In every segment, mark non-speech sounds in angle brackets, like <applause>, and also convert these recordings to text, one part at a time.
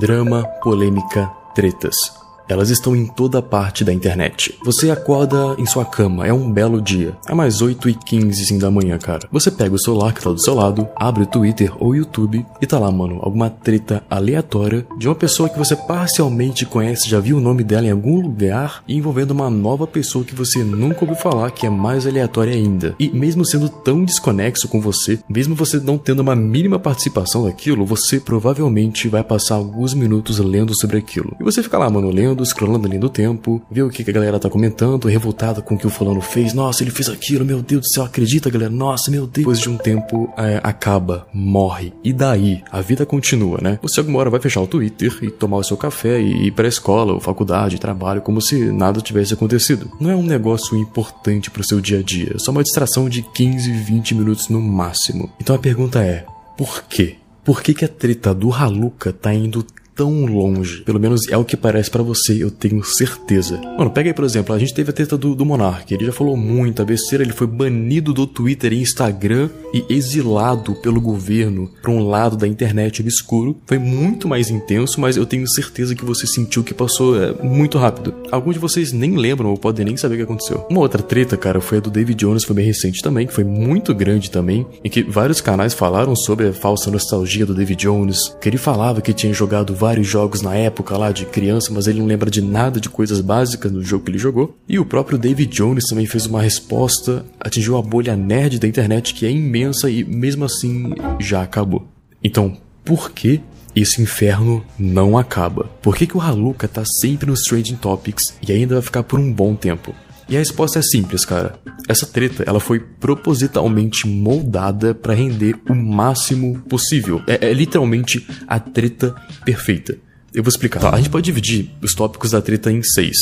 Drama, polêmica, tretas. Elas estão em toda parte da internet. Você acorda em sua cama, é um belo dia. É mais 8 e 15 assim, da manhã, cara. Você pega o celular que tá do seu lado, abre o Twitter ou o YouTube e tá lá, mano, alguma treta aleatória de uma pessoa que você parcialmente conhece, já viu o nome dela em algum lugar, envolvendo uma nova pessoa que você nunca ouviu falar, que é mais aleatória ainda. E mesmo sendo tão desconexo com você, mesmo você não tendo uma mínima participação daquilo, você provavelmente vai passar alguns minutos lendo sobre aquilo. E você fica lá, mano, lendo, scrollando ali no tempo, vê o que que a galera tá comentando, revoltada com o que o fulano fez. Nossa, ele fez aquilo, meu Deus do céu, acredita, galera? Nossa, meu Deus. Depois de um tempo, é, acaba, morre. E daí? A vida continua, né? Você alguma hora vai fechar o Twitter e tomar o seu café e ir pra escola, ou faculdade, trabalho, como se nada tivesse acontecido. Não é um negócio importante pro seu dia a dia, é só uma distração de 15, 20 minutos no máximo. Então a pergunta é, por quê? Por que, que a treta do Haluka tá indo tão longe. Pelo menos é o que parece para você, eu tenho certeza. Mano, pega aí, por exemplo, a gente teve a treta do, do Monark. Ele já falou muita besteira, ele foi banido do Twitter e Instagram e exilado pelo governo para um lado da internet obscuro. Foi muito mais intenso, mas eu tenho certeza que você sentiu que passou é, muito rápido. Alguns de vocês nem lembram ou podem nem saber o que aconteceu. Uma outra treta, cara, foi a do David Jones, foi bem recente também, que foi muito grande também, em que vários canais falaram sobre a falsa nostalgia do David Jones, que ele falava que tinha jogado vários jogos na época lá de criança, mas ele não lembra de nada de coisas básicas do jogo que ele jogou. E o próprio David Jones também fez uma resposta, atingiu a bolha nerd da internet que é imensa e mesmo assim já acabou. Então, por que esse inferno não acaba? Por que, que o Haluka tá sempre nos Trending Topics e ainda vai ficar por um bom tempo? E a resposta é simples, cara. Essa treta, ela foi propositalmente moldada para render o máximo possível. É, é, literalmente a treta perfeita. Eu vou explicar. Tá, a gente pode dividir os tópicos da treta em seis.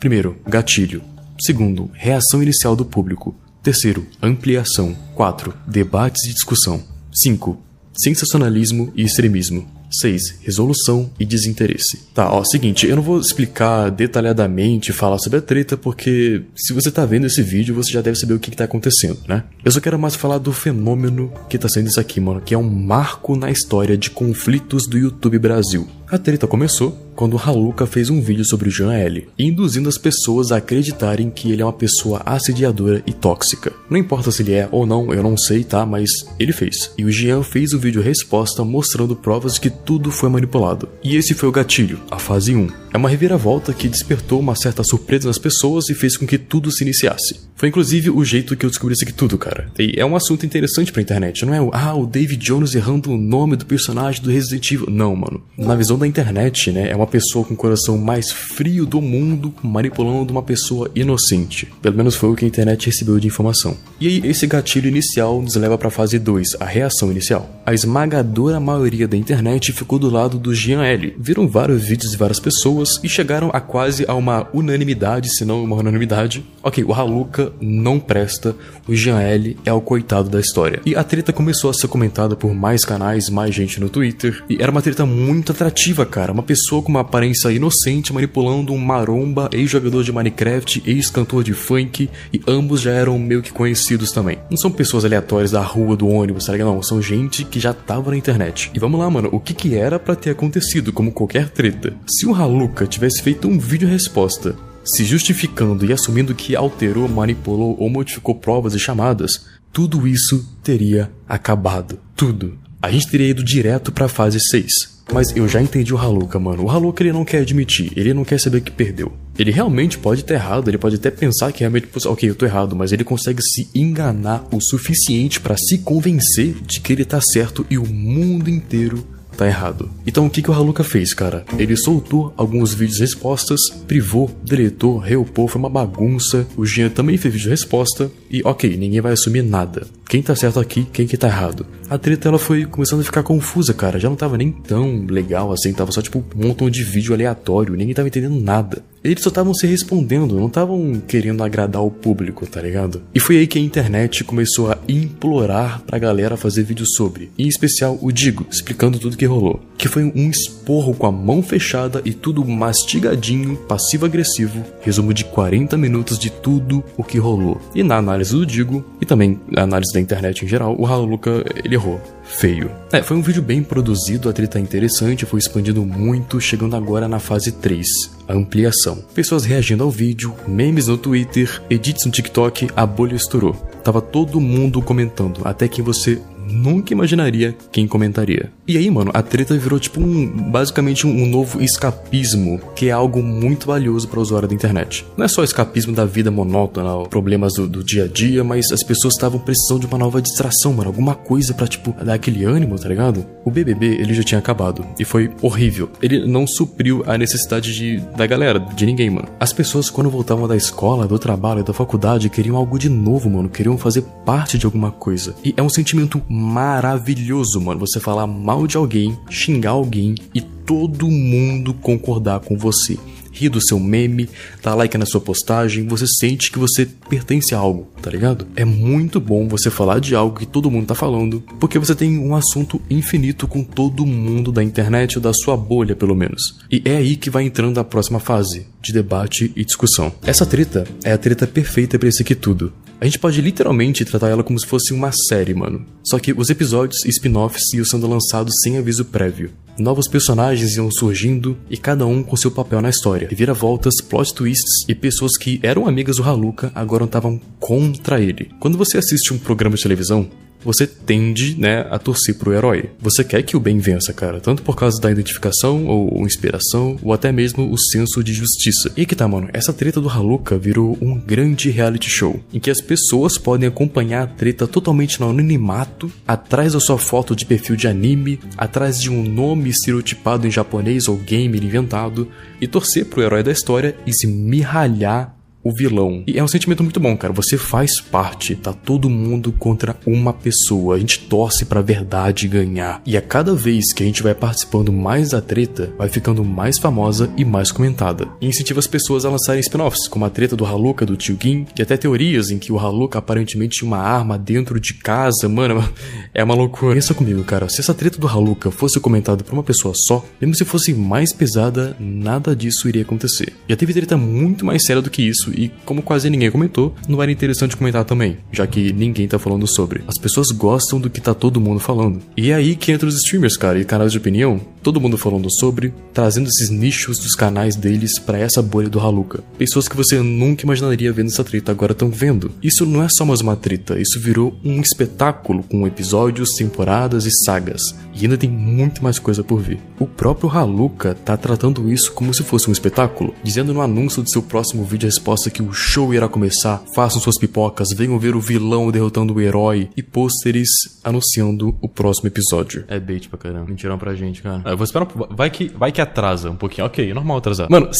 Primeiro, gatilho. Segundo, reação inicial do público. Terceiro, ampliação. Quatro, debates e discussão. Cinco, sensacionalismo e extremismo. 6. Resolução e desinteresse. Tá, ó, seguinte, eu não vou explicar detalhadamente, falar sobre a treta, porque se você tá vendo esse vídeo, você já deve saber o que, que tá acontecendo, né? Eu só quero mais falar do fenômeno que tá sendo isso aqui, mano, que é um marco na história de conflitos do YouTube Brasil. A treta começou quando Haluka fez um vídeo sobre o Jean L, induzindo as pessoas a acreditarem que ele é uma pessoa assediadora e tóxica. Não importa se ele é ou não, eu não sei, tá? Mas ele fez. E o Jean fez o vídeo resposta mostrando provas de que tudo foi manipulado. E esse foi o gatilho, a fase 1. É uma reviravolta que despertou uma certa surpresa nas pessoas e fez com que tudo se iniciasse. Foi inclusive o jeito que eu descobri isso aqui tudo, cara. E é um assunto interessante pra internet, não é o, ah, o David Jones errando o nome do personagem do Resident Evil. Não, mano. Na visão da internet, né, é uma pessoa com o coração mais frio do mundo manipulando uma pessoa inocente. Pelo menos foi o que a internet recebeu de informação. E aí, esse gatilho inicial nos leva pra fase 2, a reação inicial. A esmagadora maioria da internet ficou do lado do Jean L. Viram vários vídeos de várias pessoas e chegaram a quase a uma unanimidade, se não uma unanimidade. Ok, o Haluka não presta, o Jean L é o coitado da história. E a treta começou a ser comentada por mais canais, mais gente no Twitter, e era uma treta muito atrativa, cara. Uma pessoa com uma aparência inocente manipulando um maromba, ex-jogador de Minecraft, ex-cantor de funk, e ambos já eram meio que conhecidos também. Não são pessoas aleatórias da rua, do ônibus, tá ligado? Não, são gente que já tava na internet. E vamos lá, mano, o que que era para ter acontecido, como qualquer treta? Se o Haluka Tivesse feito um vídeo resposta, se justificando e assumindo que alterou, manipulou ou modificou provas e chamadas, tudo isso teria acabado. Tudo. A gente teria ido direto para fase 6. Mas eu já entendi o Haluka, mano. O Haluka ele não quer admitir, ele não quer saber que perdeu. Ele realmente pode estar errado, ele pode até pensar que realmente, ok, eu tô errado, mas ele consegue se enganar o suficiente para se convencer de que ele tá certo e o mundo inteiro tá errado. Então o que, que o Haluka fez, cara? Ele soltou alguns vídeos respostas, privou, deletou, reupou, foi uma bagunça. O Jean também fez vídeo resposta e ok, ninguém vai assumir nada. Quem tá certo aqui, quem que tá errado. A treta ela foi começando a ficar confusa, cara. Já não tava nem tão legal assim, tava só tipo um montão de vídeo aleatório, ninguém tava entendendo nada. Eles só estavam se respondendo, não estavam querendo agradar o público, tá ligado? E foi aí que a internet começou a implorar pra galera fazer vídeo sobre, em especial o Digo, explicando tudo que rolou. Que foi um esporro com a mão fechada e tudo mastigadinho, passivo-agressivo, resumo de 40 minutos de tudo o que rolou. E na análise do Digo, e também na análise da da internet em geral, o Haluka, ele errou. Feio. É, foi um vídeo bem produzido, a treta é interessante, foi expandindo muito, chegando agora na fase 3, a ampliação. Pessoas reagindo ao vídeo, memes no Twitter, edits no TikTok, a bolha estourou. Tava todo mundo comentando, até quem você nunca imaginaria quem comentaria. E aí, mano, a treta virou tipo um basicamente um novo escapismo, que é algo muito valioso para o usuário da internet. Não é só escapismo da vida monótona, problemas do, do dia a dia, mas as pessoas estavam precisando de uma nova distração, mano, alguma coisa para tipo dar aquele ânimo, tá ligado? O BBB, ele já tinha acabado e foi horrível. Ele não supriu a necessidade de da galera, de ninguém, mano. As pessoas quando voltavam da escola, do trabalho, da faculdade, queriam algo de novo, mano, queriam fazer parte de alguma coisa. E é um sentimento maravilhoso, mano. Você falar mal de alguém, xingar alguém e todo mundo concordar com você ri do seu meme, dá like na sua postagem, você sente que você pertence a algo, tá ligado? É muito bom você falar de algo que todo mundo tá falando, porque você tem um assunto infinito com todo mundo da internet ou da sua bolha, pelo menos. E é aí que vai entrando a próxima fase, de debate e discussão. Essa treta é a treta perfeita para esse aqui tudo. A gente pode literalmente tratar ela como se fosse uma série, mano. Só que os episódios e spin-offs iam sendo lançados sem aviso prévio. Novos personagens iam surgindo e cada um com seu papel na história. Reviravoltas, plot twists e pessoas que eram amigas do Haluka agora estavam contra ele. Quando você assiste um programa de televisão, você tende, né, a torcer pro herói. Você quer que o bem vença, cara, tanto por causa da identificação ou inspiração, ou até mesmo o senso de justiça. E que tá, mano, essa treta do Haluka virou um grande reality show, em que as pessoas podem acompanhar a treta totalmente no anonimato, atrás da sua foto de perfil de anime, atrás de um nome estereotipado em japonês ou gamer inventado, e torcer pro herói da história e se mirralhar o vilão. E é um sentimento muito bom, cara. Você faz parte, tá todo mundo contra uma pessoa. A gente torce pra verdade ganhar. E a cada vez que a gente vai participando mais da treta, vai ficando mais famosa e mais comentada. E incentiva as pessoas a lançarem spin-offs, como a treta do Haluka do Tio Gin, e até teorias em que o Haluka aparentemente tinha uma arma dentro de casa. Mano, <laughs> é uma loucura. Pensa comigo, cara. Se essa treta do Haluka fosse comentada por uma pessoa só, mesmo se fosse mais pesada, nada disso iria acontecer. Já teve treta muito mais séria do que isso e como quase ninguém comentou, não era interessante comentar também, já que ninguém tá falando sobre. As pessoas gostam do que tá todo mundo falando. E é aí que entra os streamers, cara, e canais de opinião, todo mundo falando sobre, trazendo esses nichos dos canais deles para essa bolha do Haluka. Pessoas que você nunca imaginaria vendo essa treta agora estão vendo. Isso não é só mais uma treta, isso virou um espetáculo com episódios, temporadas e sagas. E ainda tem muito mais coisa por vir. O próprio Haluka tá tratando isso como se fosse um espetáculo, dizendo no anúncio de seu próximo vídeo a resposta que o show irá começar, façam suas pipocas, venham ver o vilão derrotando o herói e pôsteres anunciando o próximo episódio. É bait pra caramba. Mentirão pra gente, cara. Eu vou esperar. Vai que, vai que atrasa um pouquinho. Ok, normal atrasar. Mano,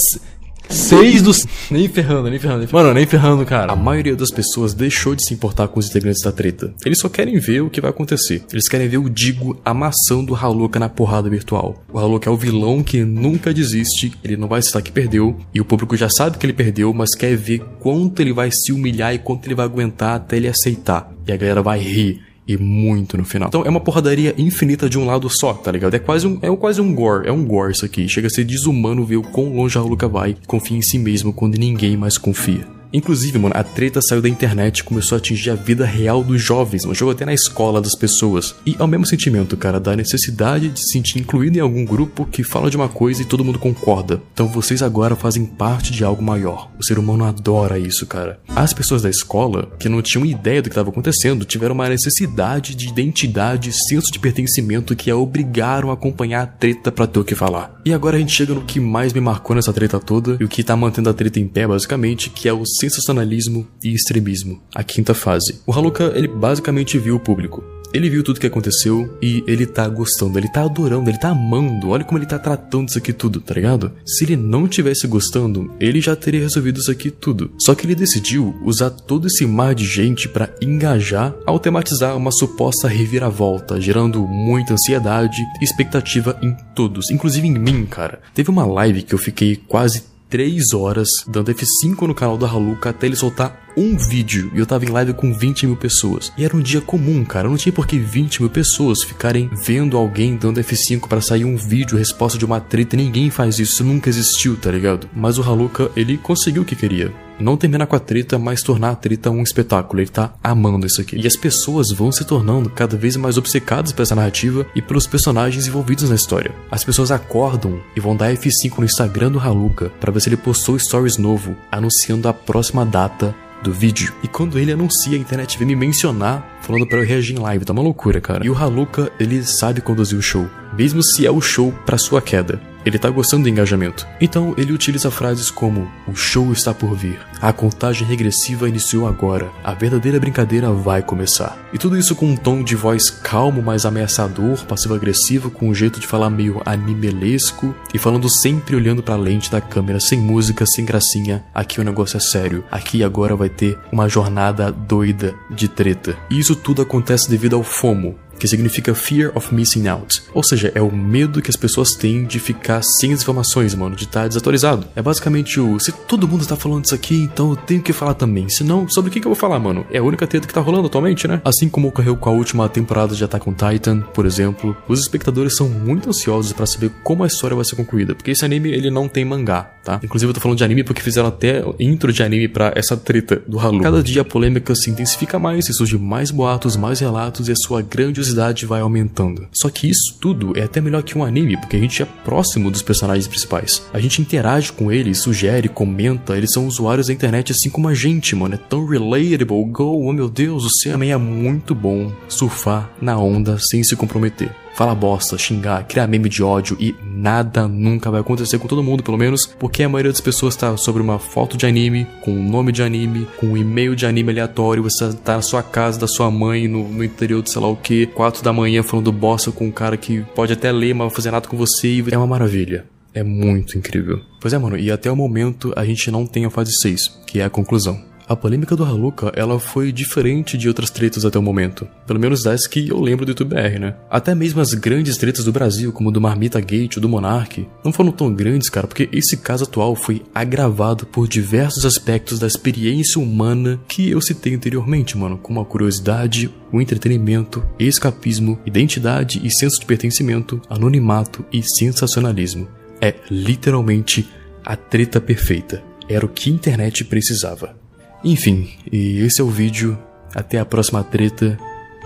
Seis dos. Nem ferrando, nem ferrando, nem ferrando. Mano, nem ferrando, cara. A maioria das pessoas deixou de se importar com os integrantes da treta. Eles só querem ver o que vai acontecer. Eles querem ver o Digo amassando o Haluka na porrada virtual. O Haluka é o vilão que nunca desiste, ele não vai citar que perdeu, e o público já sabe que ele perdeu, mas quer ver quanto ele vai se humilhar e quanto ele vai aguentar até ele aceitar. E a galera vai rir e muito no final. Então é uma porradaria infinita de um lado só, tá ligado? É quase um, é quase um gore, é um gore isso aqui. Chega a ser desumano ver o quão longe a Luca vai, confia em si mesmo quando ninguém mais confia. Inclusive, mano, a treta saiu da internet e começou a atingir a vida real dos jovens, mano. Jogou até na escola das pessoas. E é o mesmo sentimento, cara, da necessidade de se sentir incluído em algum grupo que fala de uma coisa e todo mundo concorda. Então vocês agora fazem parte de algo maior. O ser humano adora isso, cara. As pessoas da escola, que não tinham ideia do que estava acontecendo, tiveram uma necessidade de identidade, senso de pertencimento que a obrigaram a acompanhar a treta pra ter o que falar. E agora a gente chega no que mais me marcou nessa treta toda e o que tá mantendo a treta em pé, basicamente, que é o sensacionalismo e extremismo, a quinta fase. O Haluka, ele basicamente viu o público. Ele viu tudo que aconteceu e ele tá gostando, ele tá adorando, ele tá amando. Olha como ele tá tratando isso aqui tudo, tá ligado? Se ele não tivesse gostando, ele já teria resolvido isso aqui tudo. Só que ele decidiu usar todo esse mar de gente para engajar ao tematizar uma suposta reviravolta, gerando muita ansiedade e expectativa em todos, inclusive em mim, cara. Teve uma live que eu fiquei quase 3 horas dando F5 no canal da Haluka até ele soltar um vídeo e eu tava em live com 20 mil pessoas. E era um dia comum, cara. Não tinha por que 20 mil pessoas ficarem vendo alguém dando F5 para sair um vídeo, resposta de uma treta. Ninguém faz isso, nunca existiu, tá ligado? Mas o Haluka, ele conseguiu o que queria não terminar com a treta, mas tornar a treta um espetáculo. Ele tá amando isso aqui. E as pessoas vão se tornando cada vez mais obcecadas por essa narrativa e pelos personagens envolvidos na história. As pessoas acordam e vão dar F5 no Instagram do Haluka para ver se ele postou stories novo anunciando a próxima data do vídeo. E quando ele anuncia, a internet vem me mencionar, falando para eu reagir em live. Tá uma loucura, cara. E o Haluka, ele sabe conduzir o show, mesmo se é o show para sua queda. Ele tá gostando do engajamento. Então ele utiliza frases como: O show está por vir. A contagem regressiva iniciou agora. A verdadeira brincadeira vai começar. E tudo isso com um tom de voz calmo, mas ameaçador, passivo-agressivo, com um jeito de falar meio animelesco e falando sempre olhando para a lente da câmera, sem música, sem gracinha. Aqui o negócio é sério. Aqui agora vai ter uma jornada doida de treta. E isso tudo acontece devido ao FOMO, que significa Fear of Missing Out. Ou seja, é o medo que as pessoas têm de ficar sem as informações, mano, de estar tá desatualizado. É basicamente o se todo mundo tá falando isso aqui, então eu tenho que falar também. Senão, sobre o que, que eu vou falar, mano? É a única treta que tá rolando atualmente, né? Assim como ocorreu com a última temporada de Attack on Titan, por exemplo, os espectadores são muito ansiosos para saber como a história vai ser concluída, porque esse anime ele não tem mangá, tá? Inclusive eu tô falando de anime porque fizeram até intro de anime para essa treta do Halu. Cada dia a polêmica se intensifica mais, e surgem mais boatos, mais relatos e a sua grandiosidade vai aumentando. Só que isso tudo é até melhor que um anime, porque a gente é próximo dos personagens principais. A gente interage com eles, sugere, comenta, eles são usuários da internet assim como a gente, mano. É tão relatable. Go, oh meu Deus, o também é muito bom surfar na onda sem se comprometer falar bosta, xingar, criar meme de ódio e nada nunca vai acontecer com todo mundo, pelo menos, porque a maioria das pessoas tá sobre uma foto de anime, com um nome de anime, com um e-mail de anime aleatório, você tá na sua casa da sua mãe, no, no interior de sei lá o que, 4 da manhã falando bosta com um cara que pode até ler, mas vai fazer nada com você e é uma maravilha. É muito incrível. Pois é, mano, e até o momento a gente não tem a fase 6, que é a conclusão. A polêmica do Haluka, ela foi diferente de outras tretas até o momento. Pelo menos das que eu lembro do YouTuber, né? Até mesmo as grandes tretas do Brasil, como do Marmita Gate ou do Monark, não foram tão grandes, cara, porque esse caso atual foi agravado por diversos aspectos da experiência humana que eu citei anteriormente, mano, como a curiosidade, o entretenimento, escapismo, identidade e senso de pertencimento, anonimato e sensacionalismo. É literalmente a treta perfeita. Era o que a internet precisava. Enfim, e esse é o vídeo. Até a próxima treta.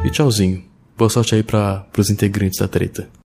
E tchauzinho. Boa sorte aí para os integrantes da treta.